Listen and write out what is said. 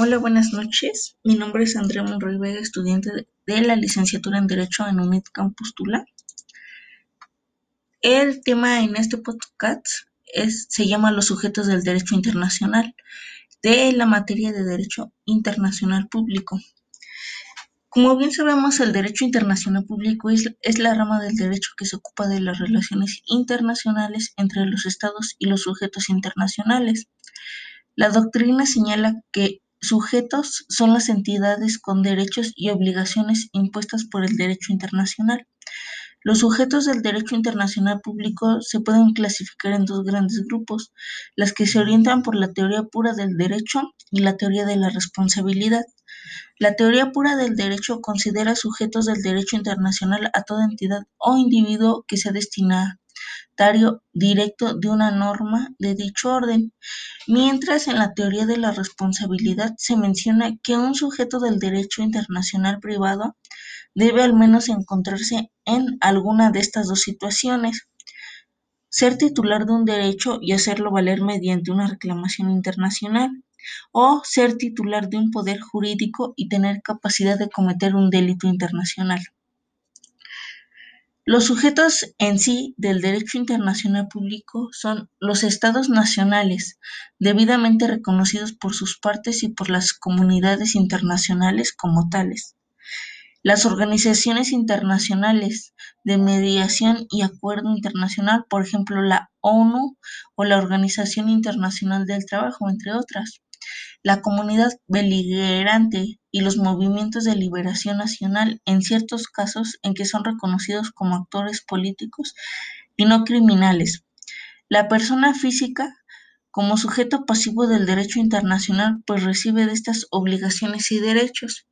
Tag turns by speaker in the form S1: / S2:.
S1: Hola, buenas noches. Mi nombre es Andrea Monroy Vega, estudiante de la licenciatura en Derecho en UNIT Campus Tula. El tema en este podcast es, se llama Los sujetos del derecho internacional, de la materia de Derecho Internacional Público. Como bien sabemos, el derecho internacional público es, es, la rama del derecho que se ocupa de las relaciones internacionales entre los estados y los sujetos internacionales. La doctrina señala que Sujetos son las entidades con derechos y obligaciones impuestas por el derecho internacional. Los sujetos del derecho internacional público se pueden clasificar en dos grandes grupos, las que se orientan por la teoría pura del derecho y la teoría de la responsabilidad. La teoría pura del derecho considera sujetos del derecho internacional a toda entidad o individuo que sea destinada directo de una norma de dicho orden, mientras en la teoría de la responsabilidad se menciona que un sujeto del derecho internacional privado debe al menos encontrarse en alguna de estas dos situaciones ser titular de un derecho y hacerlo valer mediante una reclamación internacional, o ser titular de un poder jurídico y tener capacidad de cometer un delito internacional. Los sujetos en sí del derecho internacional público son los estados nacionales, debidamente reconocidos por sus partes y por las comunidades internacionales como tales. Las organizaciones internacionales de mediación y acuerdo internacional, por ejemplo la ONU o la Organización Internacional del Trabajo, entre otras la comunidad beligerante y los movimientos de liberación nacional en ciertos casos en que son reconocidos como actores políticos y no criminales. La persona física como sujeto pasivo del derecho internacional pues recibe de estas obligaciones y derechos.